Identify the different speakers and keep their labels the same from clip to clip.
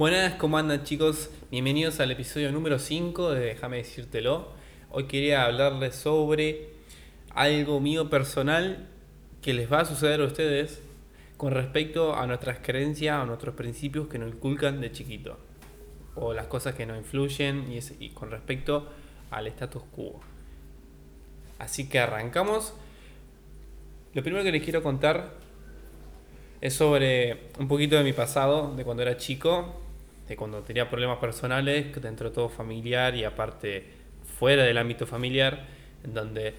Speaker 1: Buenas, ¿cómo andan chicos? Bienvenidos al episodio número 5 de Déjame decírtelo. Hoy quería hablarles sobre algo mío personal que les va a suceder a ustedes con respecto a nuestras creencias, a nuestros principios que nos inculcan de chiquito. O las cosas que nos influyen y, y con respecto al status quo. Así que arrancamos. Lo primero que les quiero contar es sobre un poquito de mi pasado, de cuando era chico, cuando tenía problemas personales, dentro de todo familiar y aparte fuera del ámbito familiar, en donde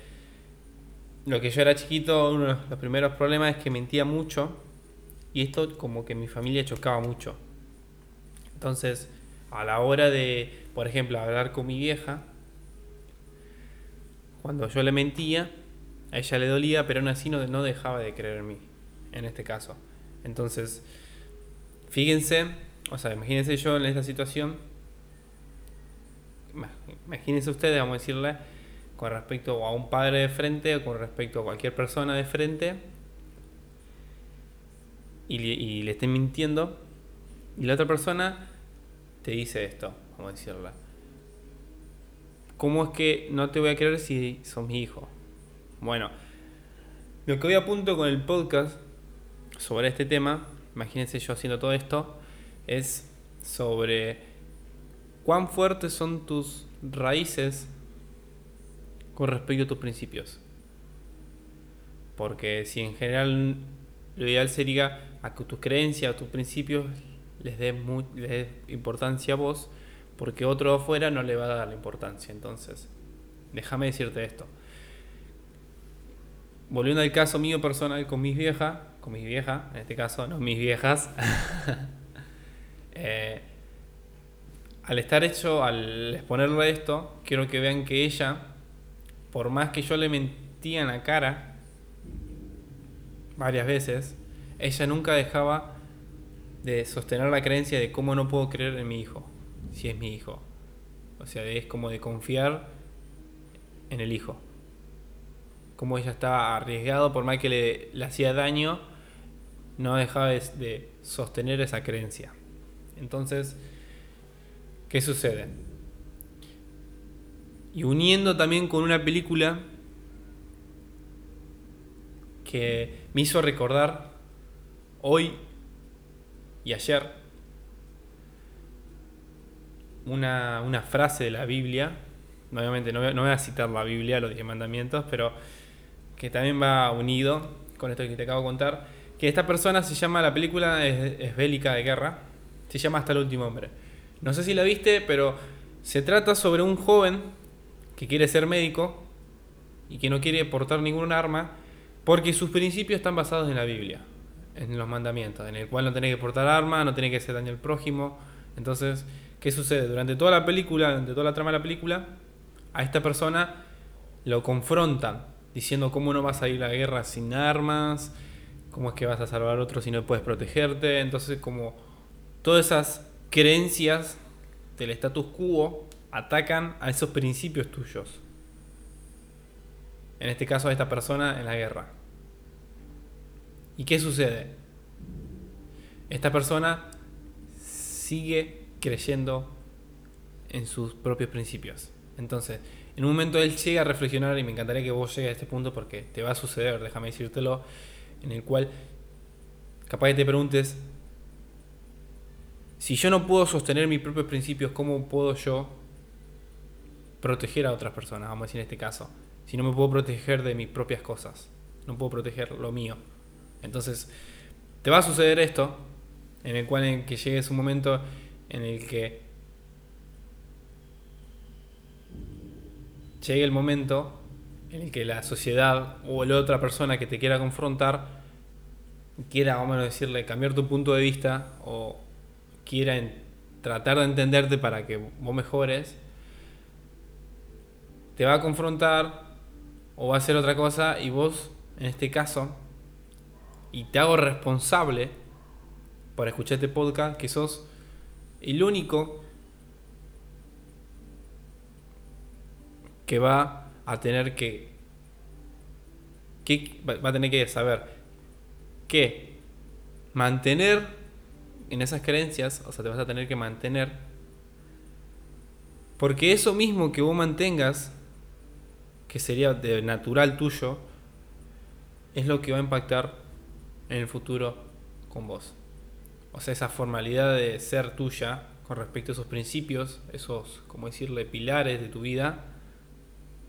Speaker 1: lo que yo era chiquito, uno de los primeros problemas es que mentía mucho y esto como que mi familia chocaba mucho. Entonces, a la hora de, por ejemplo, hablar con mi vieja, cuando yo le mentía, a ella le dolía, pero aún así no, no dejaba de creer en mí, en este caso. Entonces, fíjense, o sea, imagínense yo en esta situación, imagínense ustedes, vamos a decirle, con respecto a un padre de frente o con respecto a cualquier persona de frente, y le, estén mintiendo, y la otra persona te dice esto, vamos a decirle. ¿Cómo es que no te voy a creer si sos mi hijo? Bueno, lo que voy a punto con el podcast sobre este tema, imagínense yo haciendo todo esto, es sobre cuán fuertes son tus raíces con respecto a tus principios. Porque si en general lo ideal sería a que tus creencias, tus principios les des, importancia a vos, porque otro afuera no le va a dar la importancia. Entonces, déjame decirte esto. Volviendo al caso mío personal con mis viejas, con mis viejas, en este caso, no mis viejas, eh, al estar hecho, al exponerle esto, quiero que vean que ella, por más que yo le mentía en la cara varias veces, ella nunca dejaba de sostener la creencia de cómo no puedo creer en mi hijo, si es mi hijo. O sea, es como de confiar en el hijo. Como ella estaba arriesgado, por más que le, le hacía daño, no dejaba de, sostener esa creencia. Entonces, ¿qué sucede? Y uniendo también con una película que me hizo recordar hoy y ayer una, una frase de la Biblia, obviamente no voy, no voy, a citar la Biblia, los diez mandamientos, pero que también va unido con esto que te acabo de contar, que esta persona se llama, la película es, bélica de guerra, se llama Hasta el último hombre. No sé si la viste, pero se trata sobre un joven que quiere ser médico y que no quiere portar ningún arma porque sus principios están basados en la Biblia, en los mandamientos, en el cual no tiene que portar arma, no tiene que hacer daño al prójimo. Entonces, ¿qué sucede? Durante toda la película, durante toda la trama de la película, a esta persona lo confrontan diciendo cómo no vas a ir a la guerra sin armas, cómo es que vas a salvar a otro si no puedes protegerte. Entonces, como todas esas creencias del status quo atacan a esos principios tuyos. En este caso, a esta persona en la guerra. ¿Y qué sucede? Esta persona sigue creyendo en sus propios principios. Entonces, en un momento él llega a reflexionar y me encantaría que vos llegues a este punto porque te va a suceder, déjame decírtelo en el cual capaz que te preguntes, si yo no puedo sostener mis propios principios, ¿cómo puedo yo proteger a otras personas? Vamos a decir en este caso. Si no me puedo proteger de mis propias cosas, no puedo proteger lo mío. Entonces, te va a suceder esto, en el cual en que llegues un momento en el que llegue el momento en el que la sociedad o la otra persona que te quiera confrontar quiera, vamos a decirle, cambiar tu punto de vista o quiera tratar de entenderte para que vos mejores, te va a confrontar o va a hacer otra cosa y vos, en este caso, y te hago responsable por escuchar este podcast, que sos el único que va a tener que, que va a tener que saber que mantener en esas creencias, o sea, te vas a tener que mantener. Porque eso mismo que vos mantengas, que sería de natural tuyo, es lo que va a impactar en el futuro con vos. O sea, esa formalidad de ser tuya con respecto a esos principios, esos, como decirle, pilares de tu vida,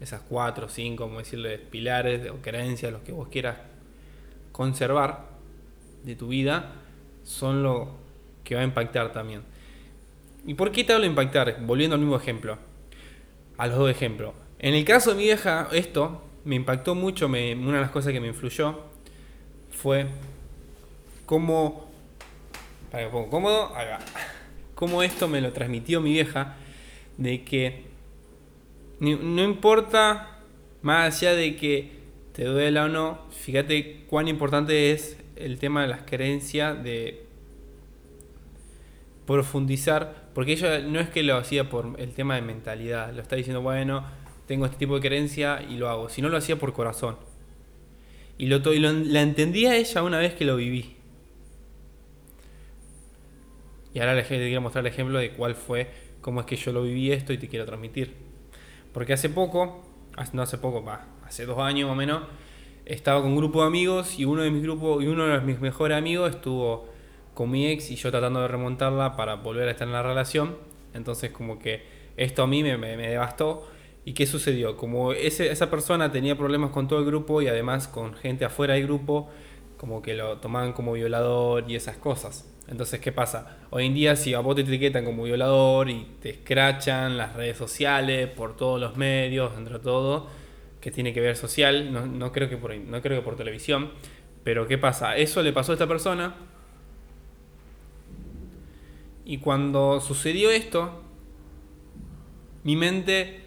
Speaker 1: esas cuatro o cinco, como decirle, pilares o creencias, los que vos quieras conservar de tu vida, son lo que va a impactar también. ¿Y por qué te hablo de impactar? Volviendo al mismo ejemplo, a los dos ejemplos. En el caso de mi vieja, esto me impactó mucho, una de las cosas que me influyó fue cómo... Para que pongo cómodo, ahí va. Cómo esto me lo transmitió mi vieja, de que no importa, más allá de que te duela o no, fíjate cuán importante es el tema de las creencias, de profundizar, porque ella no es que lo hacía por el tema de mentalidad, lo está diciendo, bueno, tengo este tipo de creencia y lo hago, sino lo hacía por corazón. Y, lo, y la entendía ella una vez que lo viví. Y ahora les quiero mostrar el ejemplo de cuál fue, cómo es que yo lo viví esto y te quiero transmitir. Porque hace poco, no hace poco, hace dos años más o menos, estaba con un grupo de amigos y uno de mis grupos y uno de mis mejores amigos estuvo con mi ex y yo tratando de remontarla para volver a estar en la relación. Entonces como que esto a mí me, me devastó ¿Y qué sucedió? Como ese, esa persona tenía problemas con todo el grupo y además con gente afuera del grupo, como que lo tomaban como violador y esas cosas. Entonces, ¿qué pasa? Hoy en día, si a vos te etiquetan como violador y te escrachan las redes sociales, por todos los medios, entre todo, que tiene que ver social, no, no, creo, que por, no creo que por televisión, pero ¿qué pasa? Eso le pasó a esta persona. Y cuando sucedió esto, mi mente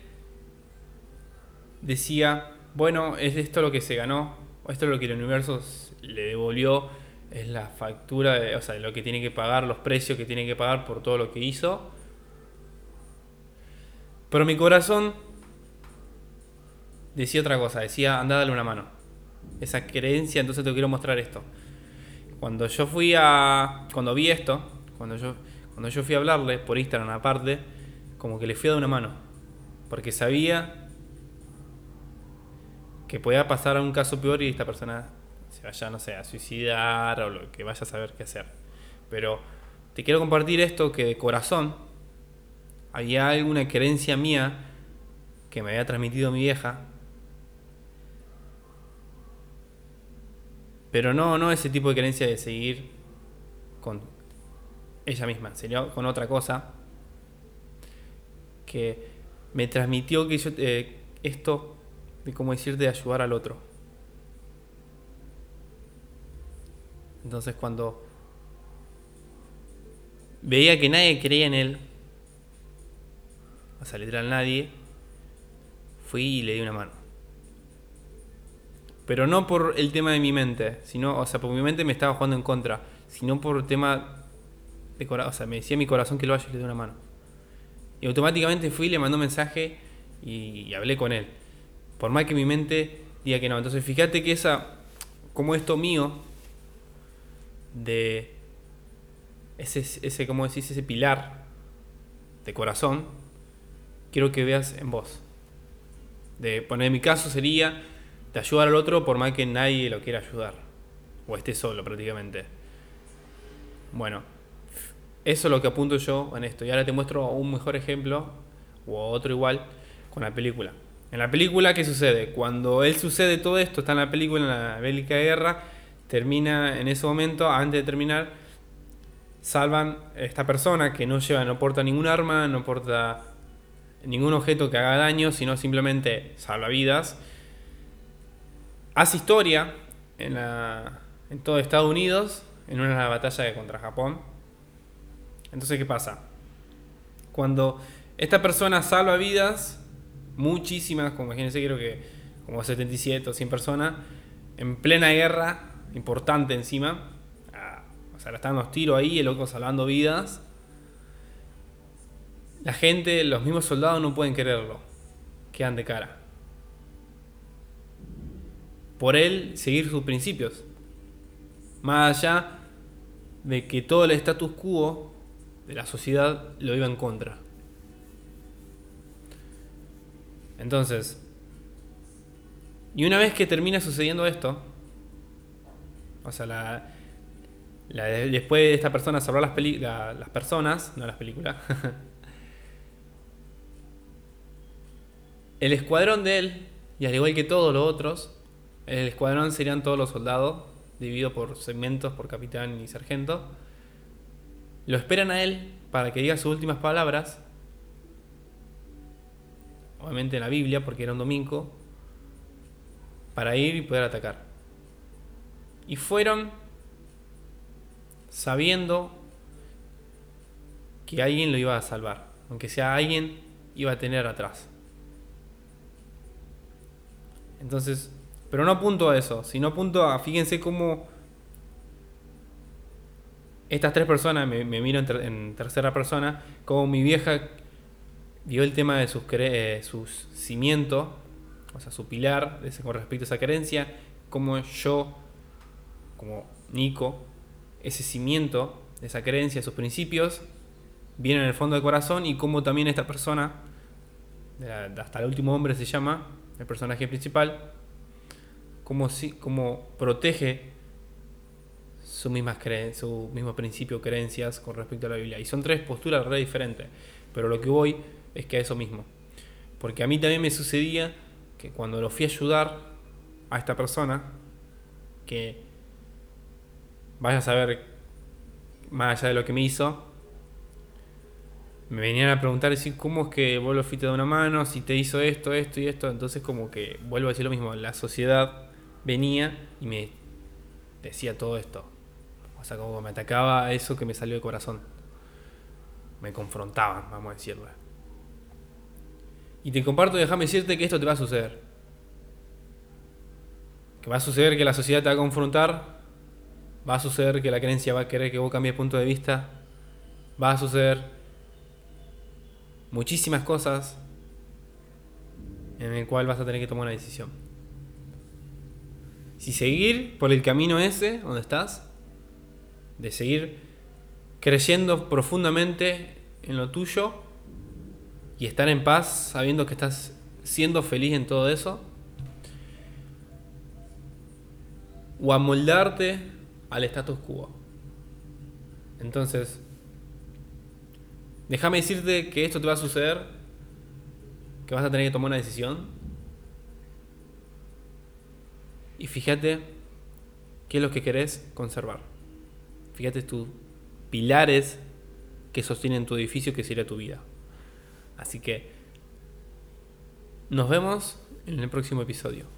Speaker 1: decía, bueno, es esto lo que se ganó, esto es lo que el universo le devolvió, es la factura, de, o sea, lo que tiene que pagar, los precios que tiene que pagar por todo lo que hizo. Pero mi corazón decía otra cosa, decía, anda, dale una mano. Esa creencia, entonces te quiero mostrar esto. Cuando yo fui a. Cuando vi esto, cuando yo, cuando yo fui a hablarle por Instagram aparte, como que le fui a dar una mano. Porque sabía que pueda pasar a un caso peor y esta persona se vaya, no sé, a suicidar o lo que vaya a saber qué hacer. Pero te quiero compartir esto que de corazón había alguna creencia mía que me había transmitido mi vieja. Pero no, no ese tipo de creencia de seguir con ella misma, sino con otra cosa que me transmitió que eh, esto de cómo decir de ayudar al otro. Entonces cuando veía que nadie creía en él, o sea, literal nadie, fui y le di una mano. Pero no por el tema de mi mente, sino, o sea, porque mi mente me estaba jugando en contra, sino por el tema corazón, o sea, me decía mi corazón que lo vaya y le di una mano. Y automáticamente fui, le mandó un mensaje y hablé con él. Por más que mi mente diga que no. Entonces fíjate que esa, como esto mío, de ese, ese, como decís, ese pilar de corazón, quiero que veas en vos. De poner mi caso sería de ayudar al otro por más que nadie lo quiera ayudar. O esté solo prácticamente. Bueno, eso es lo que apunto yo en esto. Y ahora te muestro un mejor ejemplo, o otro igual, con la película. En la película, ¿qué sucede? Cuando él sucede todo esto, está en la película, en la bélica guerra, termina en ese momento, antes de terminar, salvan a esta persona que no lleva, no porta ningún arma, no porta ningún objeto que haga daño, sino simplemente salva vidas. Hace historia en, en todo Estados Unidos, en una batalla contra Japón. Entonces, ¿qué pasa? Cuando esta persona salva vidas, muchísimas, como imagínense, creo que como 77 o 100 personas, en plena guerra, importante encima. Ah, o sea, están los tiros ahí, el loco salvando vidas. La gente, los mismos soldados no pueden quererlo. Quedan de cara. Por él seguir sus principios. Más allá de que todo el status quo de la sociedad lo iba en contra. Entonces, y una vez que termina sucediendo esto, o sea, la, después de esta persona salvar las, las personas, no las películas, el escuadrón de él, y al igual que todos los otros, el escuadrón serían todos los soldados, dividido por segmentos, por capitán y sargento, lo esperan a él para que diga sus últimas palabras, obviamente en la Biblia, porque era un domingo, para ir y poder atacar. Y fueron sabiendo que alguien lo iba a salvar, aunque sea alguien iba a tener atrás. Entonces, pero no apunto a eso, sino apunto a, fíjense cómo estas tres personas, me, miro en, tercera persona, como mi vieja vio el tema de sus, eh, sus cimientos, o sea, su pilar con respecto a esa creencia, como yo, como Nico, ese cimiento esa creencia, sus principios, viene en el fondo del corazón y como también esta persona, hasta el último hombre se llama, el personaje principal, como, si, como protege su, mismas su mismo principio, creencias con respecto a la Biblia. Y son tres posturas re diferentes, pero lo que voy es que a eso mismo. Porque a mí también me sucedía que cuando lo fui a ayudar a esta persona, que vaya a saber más allá de lo que me hizo, me venían a preguntar decir cómo es que vos lo fuiste de una mano, si te hizo esto, esto y esto, entonces como que vuelvo a decir lo mismo, la sociedad venía y me decía todo esto. Sea, como me atacaba eso que me salió del corazón. Me confrontaban, vamos a decirlo. Y te comparto, déjame decirte que esto te va a suceder. Que va a suceder que la sociedad te va a confrontar. Va a suceder que la creencia va a querer que vos cambies punto de vista. Va a suceder muchísimas cosas en el cual vas a tener que tomar una decisión. Si seguir por el camino ese, donde estás, de seguir creyendo profundamente en lo tuyo y estar en paz sabiendo que estás siendo feliz en todo eso, o amoldarte al status quo. Entonces, déjame decirte que esto te va a suceder, que vas a tener que tomar una decisión y fíjate qué es lo que querés conservar. Fíjate tus pilares que sostienen tu edificio que sería tu vida. Así que nos vemos en el próximo episodio.